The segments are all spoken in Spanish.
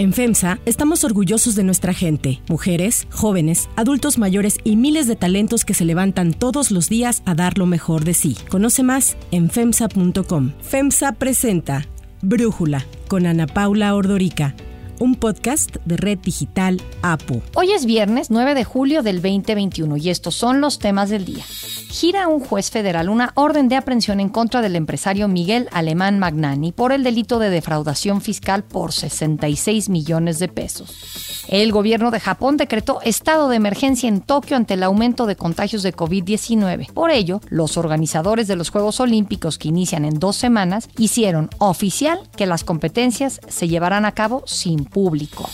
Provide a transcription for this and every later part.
En FEMSA estamos orgullosos de nuestra gente, mujeres, jóvenes, adultos mayores y miles de talentos que se levantan todos los días a dar lo mejor de sí. Conoce más en FEMSA.com. FEMSA presenta Brújula con Ana Paula Ordorica un podcast de Red Digital APU. Hoy es viernes 9 de julio del 2021 y estos son los temas del día. Gira un juez federal una orden de aprehensión en contra del empresario Miguel Alemán Magnani por el delito de defraudación fiscal por 66 millones de pesos. El gobierno de Japón decretó estado de emergencia en Tokio ante el aumento de contagios de COVID-19. Por ello, los organizadores de los Juegos Olímpicos que inician en dos semanas hicieron oficial que las competencias se llevarán a cabo sin público.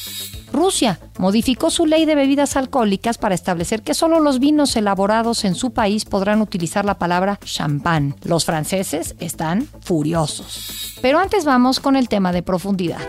Rusia modificó su ley de bebidas alcohólicas para establecer que solo los vinos elaborados en su país podrán utilizar la palabra champán. Los franceses están furiosos. Pero antes vamos con el tema de profundidad.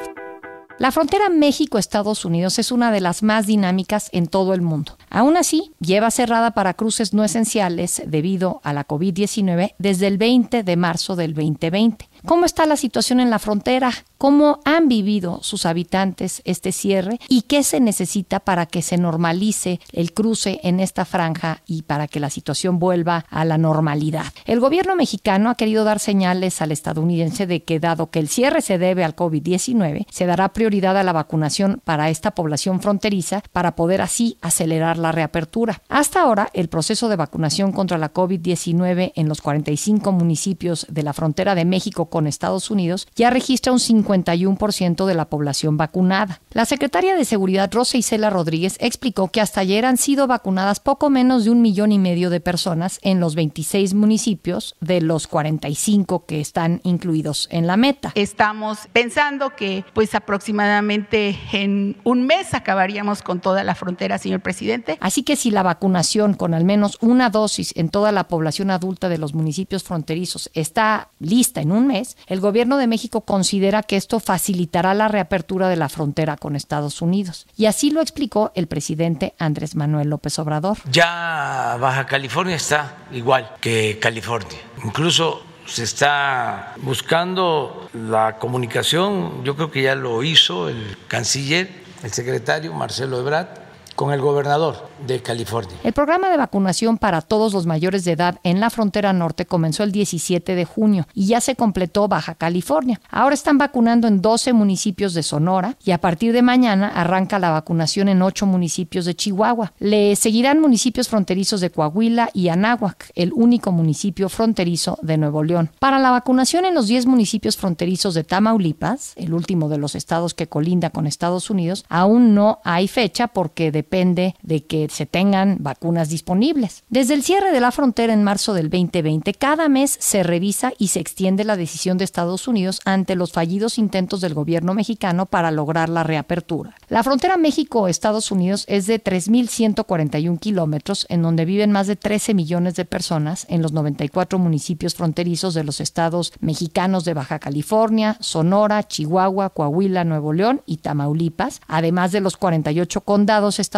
La frontera México-Estados Unidos es una de las más dinámicas en todo el mundo. Aún así, lleva cerrada para cruces no esenciales debido a la COVID-19 desde el 20 de marzo del 2020. ¿Cómo está la situación en la frontera? ¿Cómo han vivido sus habitantes este cierre? ¿Y qué se necesita para que se normalice el cruce en esta franja y para que la situación vuelva a la normalidad? El gobierno mexicano ha querido dar señales al estadounidense de que dado que el cierre se debe al COVID-19, se dará prioridad a la vacunación para esta población fronteriza para poder así acelerar la reapertura. Hasta ahora, el proceso de vacunación contra la COVID-19 en los 45 municipios de la frontera de México con Estados Unidos ya registra un 51% de la población vacunada. La secretaria de Seguridad Rosa Isela Rodríguez explicó que hasta ayer han sido vacunadas poco menos de un millón y medio de personas en los 26 municipios de los 45 que están incluidos en la meta. Estamos pensando que pues aproximadamente en un mes acabaríamos con toda la frontera, señor presidente. Así que si la vacunación con al menos una dosis en toda la población adulta de los municipios fronterizos está lista en un mes, el gobierno de México considera que esto facilitará la reapertura de la frontera con Estados Unidos. Y así lo explicó el presidente Andrés Manuel López Obrador. Ya Baja California está igual que California. Incluso se está buscando la comunicación, yo creo que ya lo hizo el canciller, el secretario Marcelo Ebrard, con el gobernador de California. El programa de vacunación para todos los mayores de edad en la frontera norte comenzó el 17 de junio y ya se completó Baja California. Ahora están vacunando en 12 municipios de Sonora y a partir de mañana arranca la vacunación en 8 municipios de Chihuahua. Le seguirán municipios fronterizos de Coahuila y Anáhuac, el único municipio fronterizo de Nuevo León. Para la vacunación en los 10 municipios fronterizos de Tamaulipas, el último de los estados que colinda con Estados Unidos, aún no hay fecha porque depende de que se tengan vacunas disponibles. Desde el cierre de la frontera en marzo del 2020, cada mes se revisa y se extiende la decisión de Estados Unidos ante los fallidos intentos del gobierno mexicano para lograr la reapertura. La frontera México-Estados Unidos es de 3.141 kilómetros, en donde viven más de 13 millones de personas en los 94 municipios fronterizos de los estados mexicanos de Baja California, Sonora, Chihuahua, Coahuila, Nuevo León y Tamaulipas, además de los 48 condados estadounidenses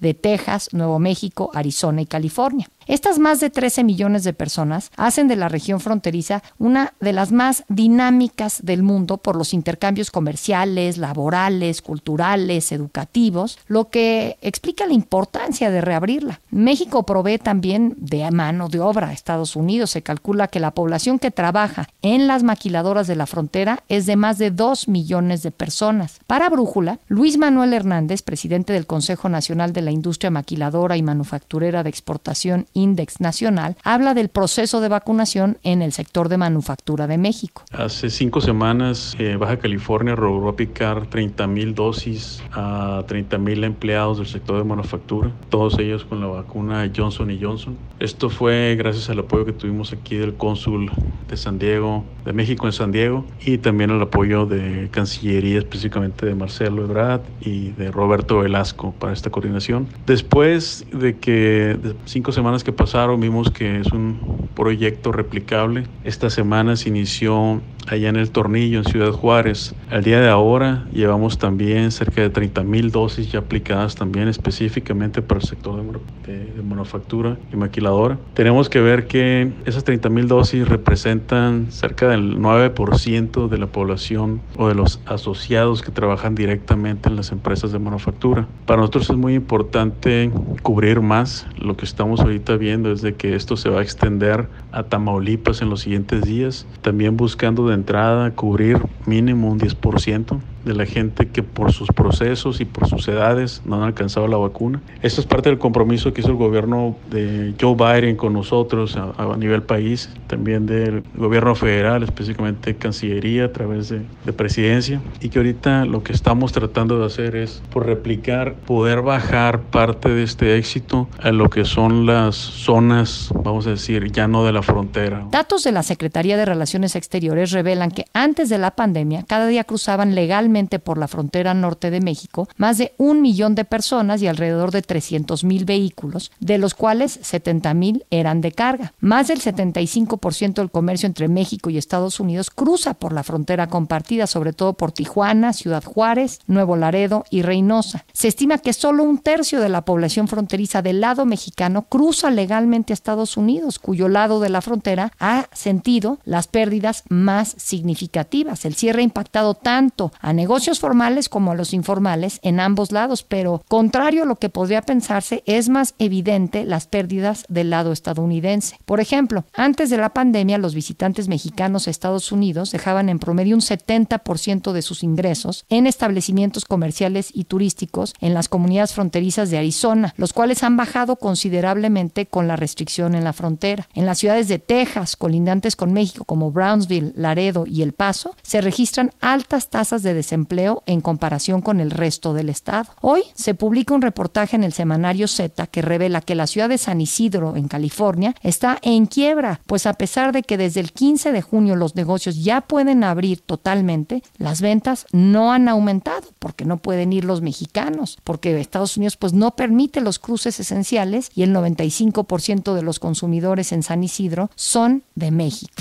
de Texas, Nuevo México, Arizona y California. Estas más de 13 millones de personas hacen de la región fronteriza una de las más dinámicas del mundo por los intercambios comerciales, laborales, culturales, educativos, lo que explica la importancia de reabrirla. México provee también de mano de obra a Estados Unidos. Se calcula que la población que trabaja en las maquiladoras de la frontera es de más de 2 millones de personas. Para Brújula, Luis Manuel Hernández, presidente del Consejo Nacional de la Industria Maquiladora y Manufacturera de Exportación Index Nacional, habla del proceso de vacunación en el sector de manufactura de México. Hace cinco semanas eh, Baja California logró aplicar 30 mil dosis a 30 mil empleados del sector de manufactura, todos ellos con la vacuna Johnson Johnson. Esto fue gracias al apoyo que tuvimos aquí del cónsul de San Diego, de México en San Diego, y también el apoyo de Cancillería, específicamente de Marcelo Ebrard y de Roberto Velasco para esta coordinación. Después de que cinco semanas que pasaron vimos que es un proyecto replicable. Esta semana se inició allá en el Tornillo, en Ciudad Juárez. Al día de ahora llevamos también cerca de 30 mil dosis ya aplicadas también específicamente para el sector de, de, manufactura y maquiladora. Tenemos que ver que esas 30 mil dosis representan cerca del 9% de la población o de los asociados que trabajan directamente en las empresas de manufactura. Para nosotros es muy importante cubrir más. Lo que estamos ahorita viendo es de que esto se va a extender a Tamaulipas en los siguientes días, también buscando de entrada cubrir mínimo un 10% de la gente que por sus procesos y por sus edades no han alcanzado la vacuna. Esto es parte del compromiso que hizo el gobierno de Joe Biden con nosotros a, a nivel país, también del gobierno federal, específicamente Cancillería a través de, de, presidencia, y que ahorita lo que estamos tratando de hacer es por replicar, poder bajar parte de este éxito a lo que son las zonas, vamos a decir, ya no de la frontera. Datos de la Secretaría de Relaciones Exteriores revelan que antes de la pandemia cada día cruzaban legalmente por la frontera norte de México más de un millón de personas y alrededor de 300 mil vehículos, de los cuales 70 mil eran de carga. Más del 75% del comercio entre México y Estados Unidos cruza por la frontera compartida, sobre todo por Tijuana, Ciudad Juárez, Nuevo Laredo y Reynosa. Se estima que solo un tercio de la población fronteriza del lado mexicano cruza legalmente a Estados Unidos, cuyo lado de la frontera ha sentido las pérdidas más significativas. El cierre ha impactado tanto a negocios formales como a los informales en ambos lados, pero contrario a lo que podría pensarse, es más evidente las pérdidas del lado estadounidense. Por ejemplo, antes de la pandemia, los visitantes mexicanos a Estados Unidos dejaban en promedio un 70% de sus ingresos en establecimientos comerciales y turísticos en las comunidades fronterizas de Arizona, los cuales han bajado considerablemente con la restricción en la frontera. En las ciudades de Texas, colindantes con México como Brownsville, Laredo y El Paso, se registran altas tasas de desempleo empleo en comparación con el resto del estado. Hoy se publica un reportaje en el semanario Z que revela que la ciudad de San Isidro, en California, está en quiebra, pues a pesar de que desde el 15 de junio los negocios ya pueden abrir totalmente, las ventas no han aumentado porque no pueden ir los mexicanos, porque Estados Unidos pues no permite los cruces esenciales y el 95% de los consumidores en San Isidro son de México.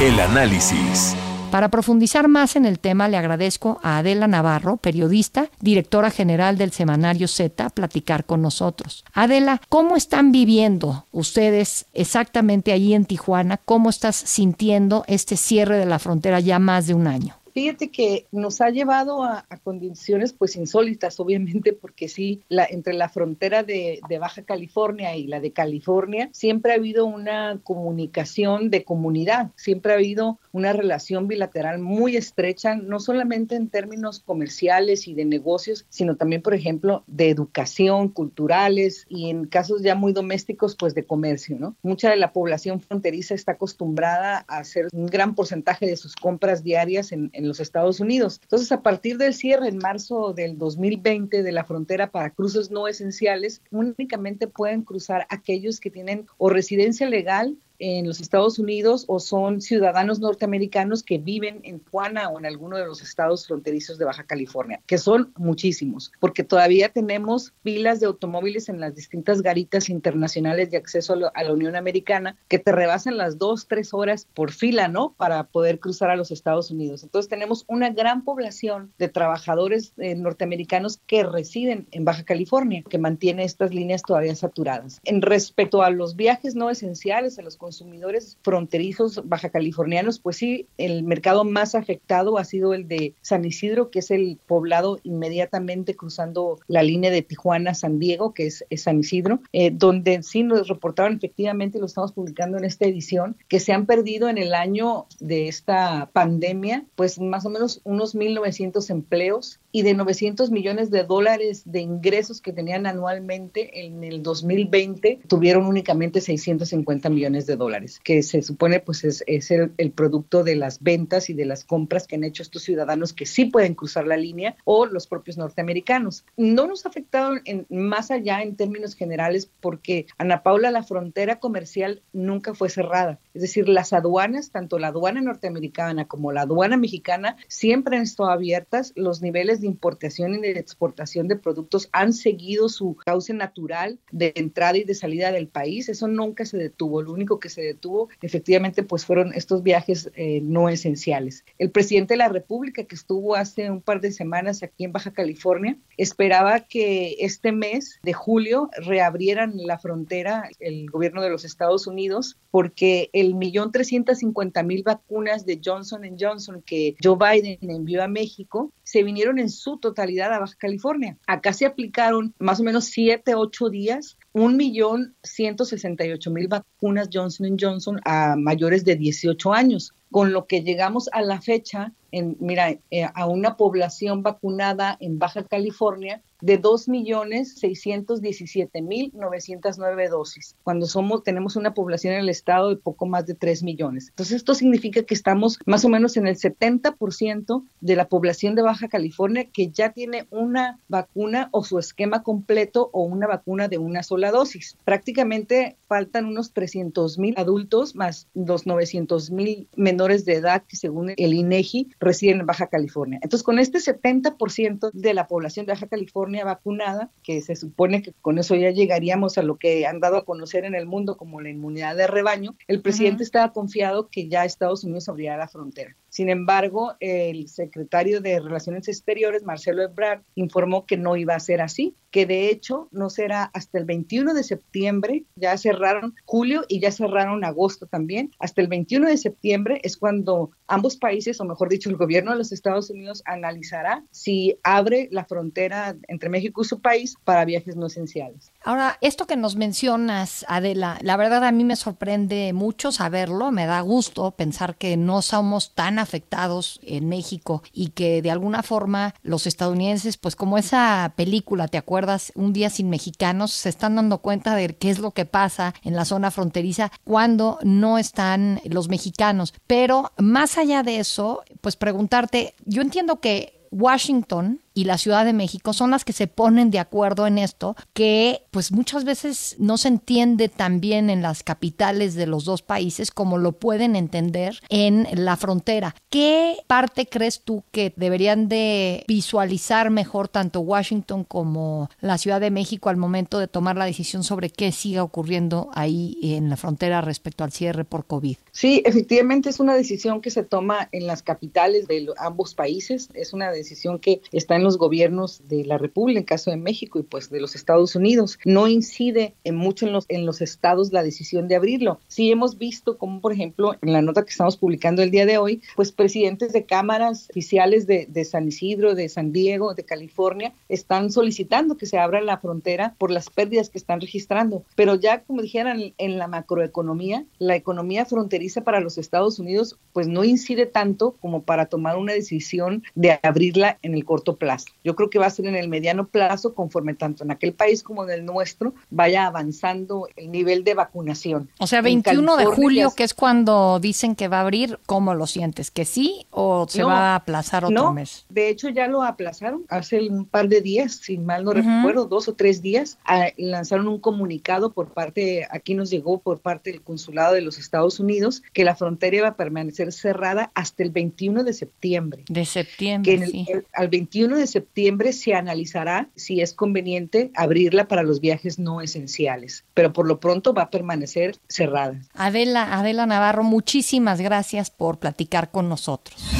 El análisis. Para profundizar más en el tema, le agradezco a Adela Navarro, periodista, directora general del semanario Z, platicar con nosotros. Adela, ¿cómo están viviendo ustedes exactamente allí en Tijuana? ¿Cómo estás sintiendo este cierre de la frontera ya más de un año? Fíjate que nos ha llevado a, condiciones pues insólitas, obviamente, porque sí, la, entre la frontera de, Baja California y la de California siempre ha habido una comunicación de comunidad, siempre ha habido una relación bilateral muy estrecha, no solamente en términos comerciales y de negocios, sino también, por ejemplo, de educación, culturales y en casos ya muy domésticos, pues de comercio, ¿no? Mucha de la población fronteriza está acostumbrada a hacer un gran porcentaje de sus compras diarias en los Estados Unidos. Entonces, a partir del cierre en marzo del 2020 de la frontera para cruces no esenciales, únicamente pueden cruzar aquellos que tienen o residencia legal en los Estados Unidos o son ciudadanos norteamericanos que viven en Tijuana o en alguno de los estados fronterizos de Baja California, que son muchísimos, porque todavía tenemos filas de automóviles en las distintas garitas internacionales de acceso a, lo, a la Unión Americana que te rebasan las dos, tres horas por fila, ¿no? Para poder cruzar a los Estados Unidos. Entonces tenemos una gran población de trabajadores eh, norteamericanos que residen en Baja California, que mantiene estas líneas todavía saturadas. En respecto a los viajes no esenciales, a los consumidores fronterizos baja californianos, pues sí, el mercado más afectado ha sido el de San Isidro, que es el poblado inmediatamente cruzando la línea de Tijuana-San Diego, que es, es San Isidro, eh, donde sí nos reportaron efectivamente, lo estamos publicando en esta edición, que se han perdido en el año de esta pandemia, pues más o menos unos 1.900 empleos y de 900 millones de dólares de ingresos que tenían anualmente en el 2020, tuvieron únicamente 650 millones de dólares, que se supone pues es, es el, el, producto de las ventas y de las compras que han hecho estos ciudadanos que sí pueden cruzar la línea o los propios norteamericanos. No nos ha afectado en, más allá en términos generales porque Ana Paula, la frontera comercial nunca fue cerrada. Es decir, las aduanas, tanto la aduana norteamericana como la aduana mexicana, siempre han estado abiertas. Los niveles de importación y de exportación de productos han seguido su cauce natural de entrada y de salida del país. Eso nunca se detuvo. Lo único que se detuvo efectivamente pues fueron estos viajes eh, no esenciales. El presidente de la República que estuvo hace un par de semanas aquí en Baja California esperaba que este mes de julio reabrieran la frontera el gobierno de los Estados Unidos porque el millón trescientos cincuenta mil vacunas de Johnson Johnson que Joe Biden envió a México se vinieron en su totalidad a Baja California. Acá se aplicaron más o menos siete, ocho días un millón ciento sesenta y ocho mil vacunas Johnson Johnson a mayores de 18 años, con lo que llegamos a la fecha, en, mira, eh, a una población vacunada en Baja California de 2.617.909 dosis, cuando somos, tenemos una población en el estado de poco más de 3 millones. Entonces, esto significa que estamos más o menos en el 70% de la población de Baja California que ya tiene una vacuna o su esquema completo o una vacuna de una sola dosis. Prácticamente faltan unos 300.000 adultos más los 900.000 menores de edad que según el INEGI residen en Baja California. Entonces, con este 70% de la población de Baja California vacunada, que se supone que con eso ya llegaríamos a lo que han dado a conocer en el mundo como la inmunidad de rebaño, el presidente estaba confiado que ya Estados Unidos abriría la frontera. Sin embargo, el secretario de Relaciones Exteriores, Marcelo Ebrard, informó que no iba a ser así, que de hecho no será hasta el 21 de septiembre, ya cerraron julio y ya cerraron agosto también, hasta el 21 de septiembre es cuando ambos países, o mejor dicho, el gobierno de los Estados Unidos analizará si abre la frontera entre México y su país para viajes no esenciales. Ahora, esto que nos mencionas, Adela, la verdad a mí me sorprende mucho saberlo, me da gusto pensar que no somos tan afectados en México y que de alguna forma los estadounidenses, pues como esa película, ¿te acuerdas? Un día sin mexicanos, se están dando cuenta de qué es lo que pasa en la zona fronteriza cuando no están los mexicanos. Pero más allá de eso, pues preguntarte, yo entiendo que Washington y la Ciudad de México son las que se ponen de acuerdo en esto, que pues muchas veces no se entiende tan bien en las capitales de los dos países como lo pueden entender en la frontera. ¿Qué parte crees tú que deberían de visualizar mejor tanto Washington como la Ciudad de México al momento de tomar la decisión sobre qué siga ocurriendo ahí en la frontera respecto al cierre por COVID? Sí, efectivamente es una decisión que se toma en las capitales de ambos países, es una decisión que está en los gobiernos de la República, en caso de México y pues de los Estados Unidos. No incide en mucho en los, en los estados la decisión de abrirlo. Sí hemos visto como, por ejemplo, en la nota que estamos publicando el día de hoy, pues presidentes de cámaras oficiales de, de San Isidro, de San Diego, de California, están solicitando que se abra la frontera por las pérdidas que están registrando. Pero ya, como dijeran, en la macroeconomía, la economía fronteriza para los Estados Unidos, pues no incide tanto como para tomar una decisión de abrirla en el corto plazo. Yo creo que va a ser en el mediano plazo, conforme tanto en aquel país como en el nuestro vaya avanzando el nivel de vacunación. O sea, 21 de julio, que es cuando dicen que va a abrir, ¿cómo lo sientes? ¿Que sí o se va a aplazar otro no, mes? De hecho, ya lo aplazaron hace un par de días, si mal no recuerdo, dos o tres días, lanzaron un comunicado por parte, aquí nos llegó por parte del consulado de los Estados Unidos, que la frontera iba a permanecer cerrada hasta el 21 de septiembre. De septiembre, que sí. al 21 de septiembre se analizará si es conveniente abrirla para los viajes no esenciales, pero por lo pronto va a permanecer cerrada. Adela, Adela Navarro, muchísimas gracias por platicar con nosotros.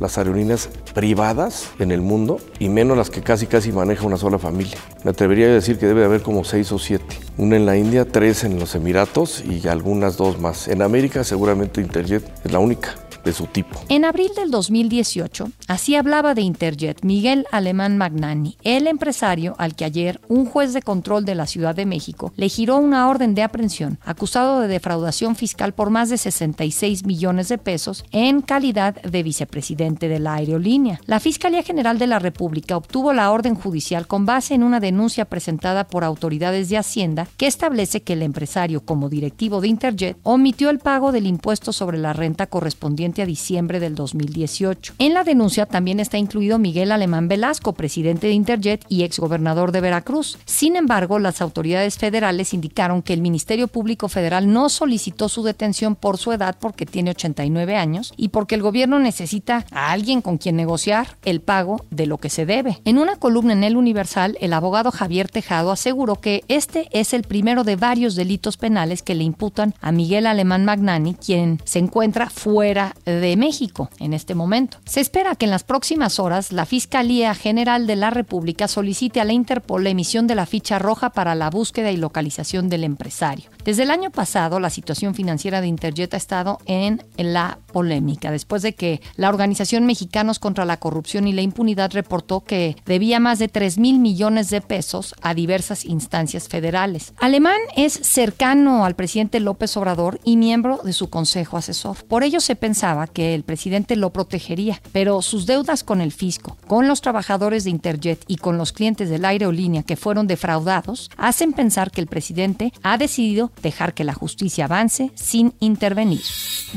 las aerolíneas privadas en el mundo y menos las que casi casi maneja una sola familia. Me atrevería a decir que debe haber como seis o siete. Una en la India, tres en los Emiratos y algunas dos más. En América seguramente Interjet es la única de su tipo. En abril del 2018, así hablaba de Interjet Miguel Alemán Magnani, el empresario al que ayer un juez de control de la Ciudad de México le giró una orden de aprehensión acusado de defraudación fiscal por más de 66 millones de pesos en calidad de vicepresidente de la aerolínea. La Fiscalía General de la República obtuvo la orden judicial con base en una denuncia presentada por autoridades de Hacienda que establece que el empresario como directivo de Interjet omitió el pago del impuesto sobre la renta correspondiente correspondiente a diciembre del 2018. En la denuncia también está incluido Miguel Alemán Velasco, presidente de Interjet y exgobernador de Veracruz. Sin embargo, las autoridades federales indicaron que el Ministerio Público Federal no solicitó su detención por su edad porque tiene 89 años y porque el gobierno necesita a alguien con quien negociar el pago de lo que se debe. En una columna en El Universal, el abogado Javier Tejado aseguró que este es el primero de varios delitos penales que le imputan a Miguel Alemán Magnani, quien se encuentra fuera de México en este momento. Se espera que en las próximas horas la Fiscalía General de la República solicite a la Interpol la emisión de la ficha roja para la búsqueda y localización del empresario. Desde el año pasado, la situación financiera de Interjet ha estado en la polémica, después de que la Organización Mexicanos contra la Corrupción y la Impunidad reportó que debía más de 3 mil millones de pesos a diversas instancias federales. Alemán es cercano al presidente López Obrador y miembro de su consejo asesor. Por ello se pensaba que el presidente lo protegería, pero sus deudas con el fisco, con los trabajadores de Interjet y con los clientes de la aerolínea que fueron defraudados hacen pensar que el presidente ha decidido dejar que la justicia avance sin intervenir.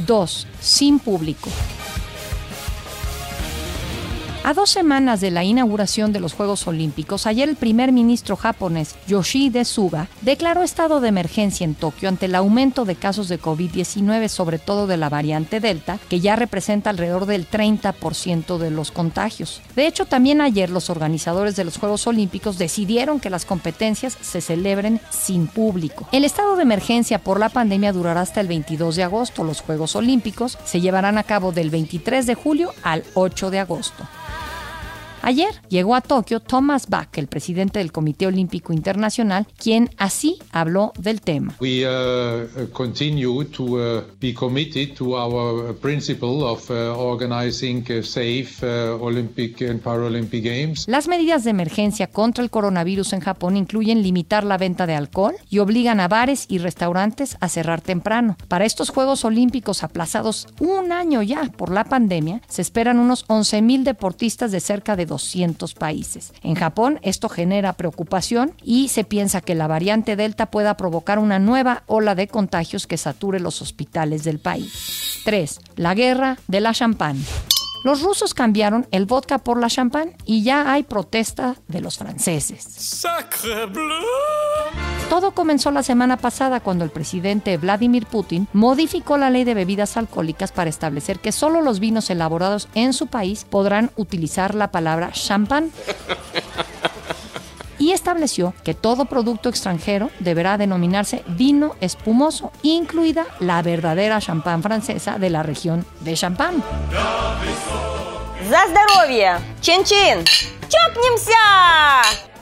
2. Sin público. A dos semanas de la inauguración de los Juegos Olímpicos, ayer el primer ministro japonés Yoshide Suga declaró estado de emergencia en Tokio ante el aumento de casos de COVID-19, sobre todo de la variante Delta, que ya representa alrededor del 30% de los contagios. De hecho, también ayer los organizadores de los Juegos Olímpicos decidieron que las competencias se celebren sin público. El estado de emergencia por la pandemia durará hasta el 22 de agosto. Los Juegos Olímpicos se llevarán a cabo del 23 de julio al 8 de agosto. Ayer llegó a Tokio Thomas Bach, el presidente del Comité Olímpico Internacional, quien así habló del tema. We uh, continue to uh, be committed to our principle of uh, organizing safe Olympic and Paralympic Games. Las medidas de emergencia contra el coronavirus en Japón incluyen limitar la venta de alcohol y obligan a bares y restaurantes a cerrar temprano. Para estos Juegos Olímpicos aplazados un año ya por la pandemia, se esperan unos 11.000 deportistas de cerca de 200 países. En Japón esto genera preocupación y se piensa que la variante Delta pueda provocar una nueva ola de contagios que sature los hospitales del país. 3. La guerra de la champán. Los rusos cambiaron el vodka por la champán y ya hay protesta de los franceses. ¡Sacre! Todo comenzó la semana pasada cuando el presidente Vladimir Putin modificó la ley de bebidas alcohólicas para establecer que solo los vinos elaborados en su país podrán utilizar la palabra champán y estableció que todo producto extranjero deberá denominarse vino espumoso, incluida la verdadera champán francesa de la región de Champagne. ¡Chin chin!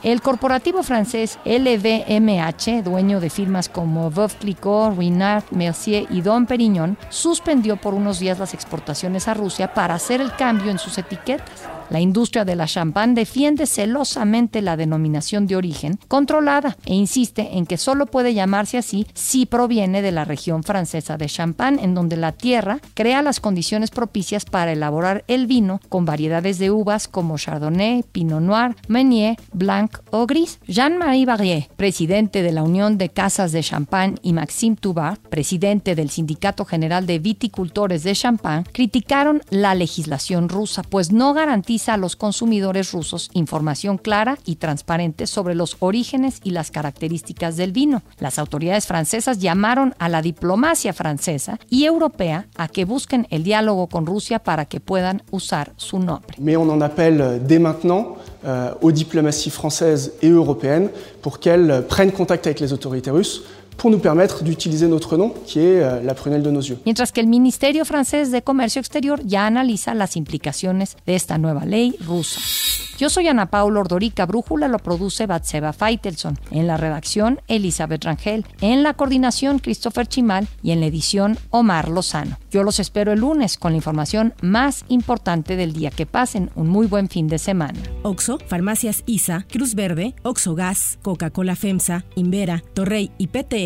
El corporativo francés LVMH, dueño de firmas como Veuve Clicquot, Ruinart, Mercier y Dom Perignon, suspendió por unos días las exportaciones a Rusia para hacer el cambio en sus etiquetas. La industria de la champán defiende celosamente la denominación de origen controlada e insiste en que solo puede llamarse así si proviene de la región francesa de Champagne, en donde la tierra crea las condiciones propicias para elaborar el vino con variedades de uvas como Chardonnay, Pinot Noir, Meunier, Blanc o Gris. Jean-Marie Barrier, presidente de la Unión de Casas de Champagne, y Maxime Toubar, presidente del Sindicato General de Viticultores de Champagne, criticaron la legislación rusa, pues no garantiza a los consumidores rusos información clara y transparente sobre los orígenes y las características del vino. Las autoridades francesas llamaron a la diplomacia francesa y europea a que busquen el diálogo con Rusia para que puedan usar su nombre. Mais on en appelle dès maintenant euh, aux diplomaties françaises et européennes pour qu'elles prennent contact avec les autorités russes pour nous permettre d'utiliser notre nom, qui est euh, la prunelle de nos yeux. Mientras que el Ministerio francés de Comercio Exterior ya analiza las implicaciones de esta nueva ley rusa. Yo soy Ana Paula Ordorica, Brújula lo produce Batseba Feitelson, en la redacción Elizabeth Rangel, en la coordinación Christopher Chimal y en la edición Omar Lozano. Yo los espero el lunes con la información más importante del día. Que pasen un muy buen fin de semana. Oxo, Farmacias ISA, Cruz Verde, Oxo Gas, Coca-Cola FEMSA, Invera, Torrey y